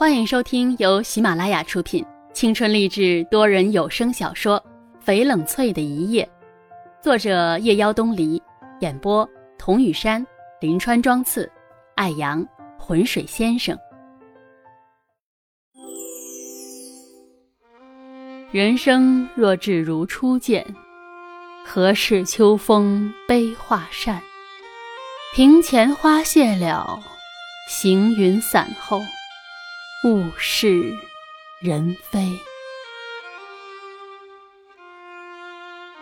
欢迎收听由喜马拉雅出品、青春励志多人有声小说《翡冷翠的一夜》，作者夜妖东篱，演播童雨山、林川庄次、艾阳、浑水先生。人生若只如初见，何事秋风悲画扇？庭前花谢了，行云散后，物是人非。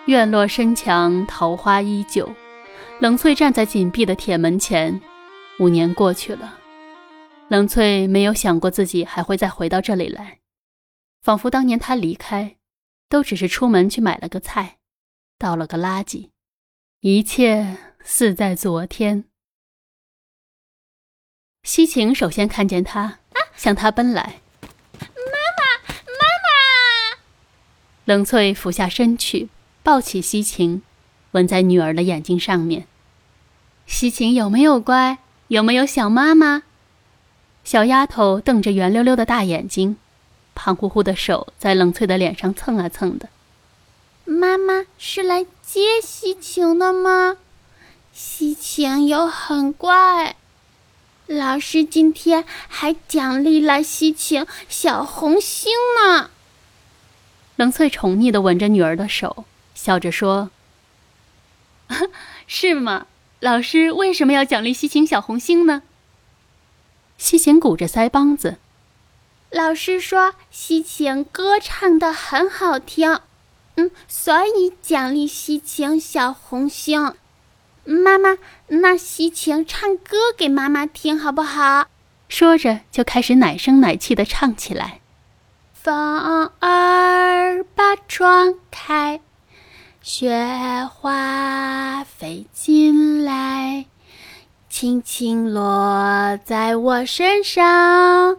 院落深墙，桃花依旧。冷翠站在紧闭的铁门前，五年过去了，冷翠没有想过自己还会再回到这里来，仿佛当年她离开，都只是出门去买了个菜，倒了个垃圾，一切。似在昨天，西晴首先看见他，向他奔来。妈妈，妈妈！冷翠俯下身去，抱起西晴，吻在女儿的眼睛上面。西晴有没有乖？有没有想妈妈？小丫头瞪着圆溜溜的大眼睛，胖乎乎的手在冷翠的脸上蹭啊蹭的。妈妈是来接西晴的吗？西晴有很乖，老师今天还奖励了西晴小红星呢。冷翠宠溺的吻着女儿的手，笑着说：“ 是吗？老师为什么要奖励西晴小红星呢？”西晴鼓着腮帮子：“老师说西晴歌唱的很好听，嗯，所以奖励西晴小红星。”妈妈，那西晴唱歌给妈妈听好不好？说着就开始奶声奶气的唱起来。风儿把窗开，雪花飞进来，轻轻落在我身上，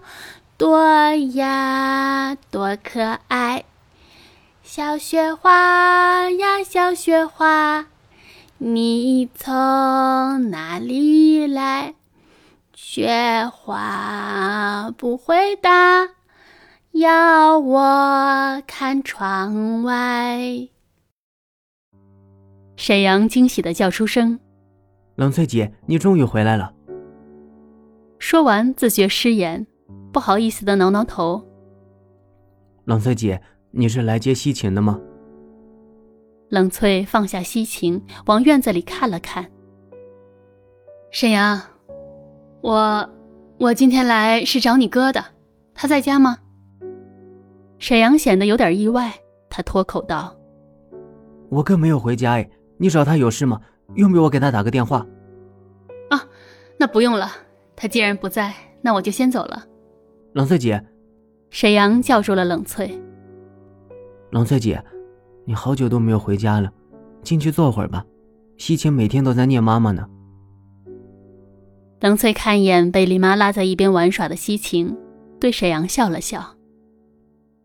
多呀多可爱。小雪花呀，小雪花。你从哪里来？雪花不回答，要我看窗外。沈阳惊喜的叫出声：“冷翠姐，你终于回来了。”说完，自觉失言，不好意思的挠挠头。冷翠姐，你是来接西芹的吗？冷翠放下西芹，往院子里看了看。沈阳，我，我今天来是找你哥的，他在家吗？沈阳显得有点意外，他脱口道：“我哥没有回家哎，你找他有事吗？用不用我给他打个电话？”啊，那不用了，他既然不在，那我就先走了。冷翠姐，沈阳叫住了冷翠。冷翠姐。你好久都没有回家了，进去坐会儿吧。西晴每天都在念妈妈呢。冷翠看一眼被李妈拉在一边玩耍的西晴，对沈阳笑了笑。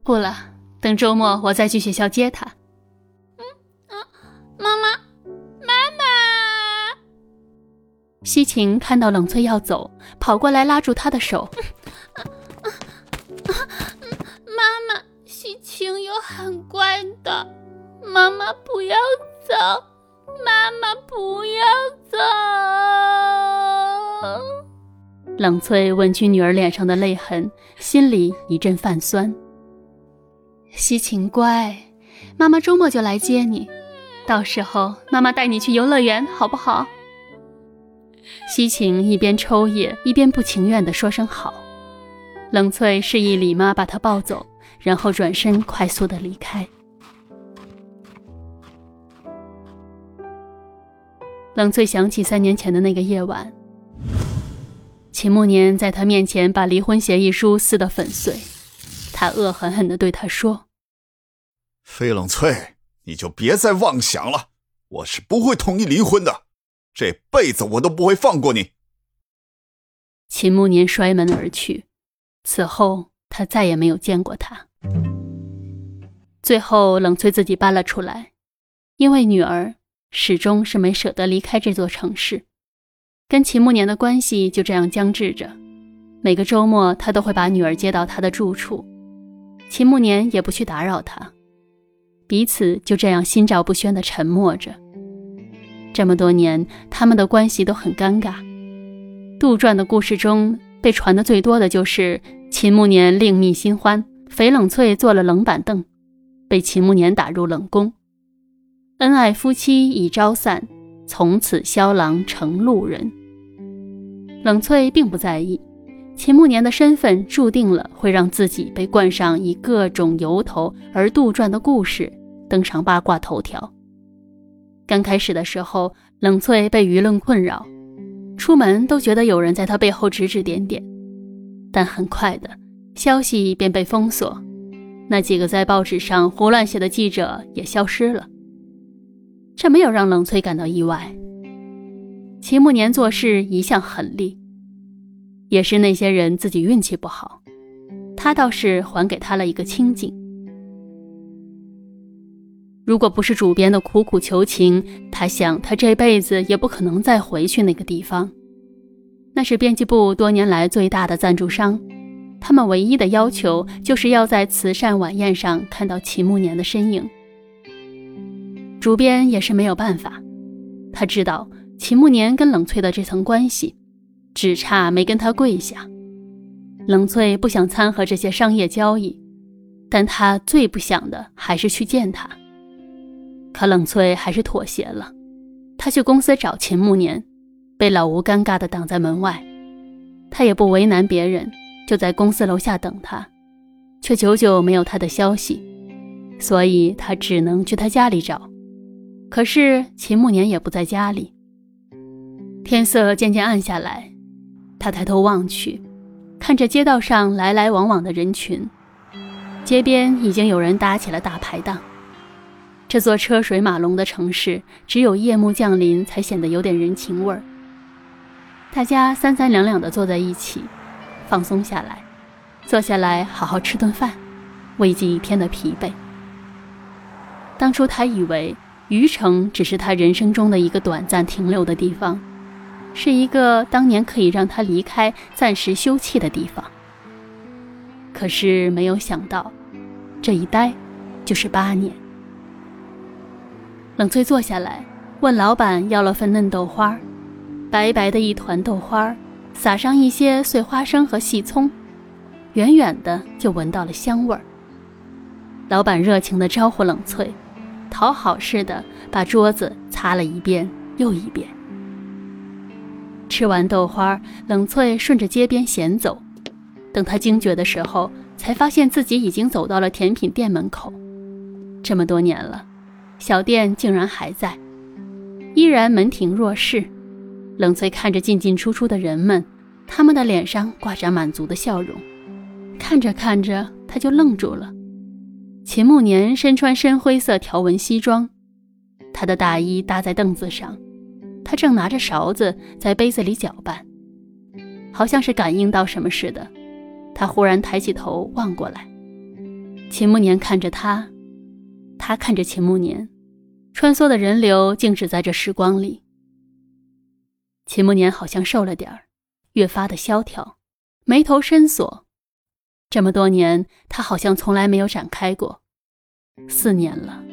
不了，等周末我再去学校接她。嗯啊，妈妈，妈妈。西晴看到冷翠要走，跑过来拉住她的手。妈妈，西晴有很乖的。妈妈不要走，妈妈不要走。冷翠吻去女儿脸上的泪痕，心里一阵泛酸。西芹乖，妈妈周末就来接你，到时候妈妈带你去游乐园，好不好？西芹一边抽噎，一边不情愿地说声好。冷翠示意李妈把她抱走，然后转身快速地离开。冷翠想起三年前的那个夜晚，秦慕年在他面前把离婚协议书撕得粉碎，他恶狠狠地对他说：“飞冷翠，你就别再妄想了，我是不会同意离婚的，这辈子我都不会放过你。”秦慕年摔门而去，此后他再也没有见过他。最后，冷翠自己搬了出来，因为女儿。始终是没舍得离开这座城市，跟秦慕年的关系就这样僵滞着。每个周末，他都会把女儿接到他的住处，秦慕年也不去打扰他，彼此就这样心照不宣地沉默着。这么多年，他们的关系都很尴尬。杜撰的故事中被传的最多的就是秦慕年另觅新欢，翡冷翠坐了冷板凳，被秦慕年打入冷宫，恩爱夫妻已朝散，从此萧郎成路人。冷翠并不在意，秦慕年的身份注定了会让自己被冠上以各种由头而杜撰的故事登上八卦头条。刚开始的时候，冷翠被舆论困扰，出门都觉得有人在她背后指指点点。但很快的，消息便被封锁，那几个在报纸上胡乱写的记者也消失了。这没有让冷翠感到意外。齐慕年做事一向狠厉，也是那些人自己运气不好，他倒是还给他了一个清静。如果不是主编的苦苦求情，他想他这辈子也不可能再回去那个地方。那是编辑部多年来最大的赞助商，他们唯一的要求就是要在慈善晚宴上看到齐慕年的身影。主编也是没有办法，他知道秦慕年跟冷翠的这层关系，只差没跟他跪下。冷翠不想掺和这些商业交易，但他最不想的还是去见他。可冷翠还是妥协了，他去公司找秦慕年，被老吴尴尬的挡在门外。他也不为难别人，就在公司楼下等他，却久久没有他的消息，所以他只能去他家里找。可是秦慕年也不在家里。天色渐渐暗下来，他抬头望去，看着街道上来来往往的人群，街边已经有人搭起了大排档。这座车水马龙的城市，只有夜幕降临才显得有点人情味儿。大家三三两两的坐在一起，放松下来，坐下来好好吃顿饭，慰藉一天的疲惫。当初他以为余城只是他人生中的一个短暂停留的地方，是一个当年可以让他离开、暂时休憩的地方。可是没有想到，这一待就是八年。冷翠坐下来，问老板要了份嫩豆花，白白的一团豆花，撒上一些碎花生和细葱，远远的就闻到了香味儿。老板热情地招呼冷翠，讨好似的把桌子擦了一遍又一遍。吃完豆花，冷翠顺着街边闲走，等她惊觉的时候，才发现自己已经走到了甜品店门口。这么多年了。小店竟然还在，依然门庭若市。冷翠看着进进出出的人们，他们的脸上挂着满足的笑容。看着看着，他就愣住了。秦慕年身穿深灰色条纹西装，他的大衣搭在凳子上，他正拿着勺子在杯子里搅拌，好像是感应到什么似的，他忽然抬起头望过来。秦慕年看着他，他看着秦慕年。穿梭的人流静止在这时光里。秦慕年好像瘦了点儿，越发的萧条，眉头深锁。这么多年，他好像从来没有展开过。四年了，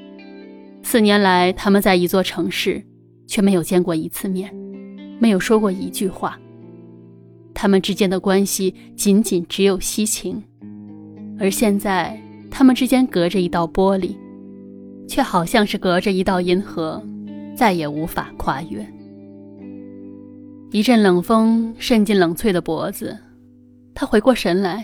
四年来，他们在一座城市，却没有见过一次面，没有说过一句话。他们之间的关系仅仅只有西情，而现在，他们之间隔着一道玻璃。却好像是隔着一道银河，再也无法跨越。一阵冷风渗进冷翠的脖子，他回过神来，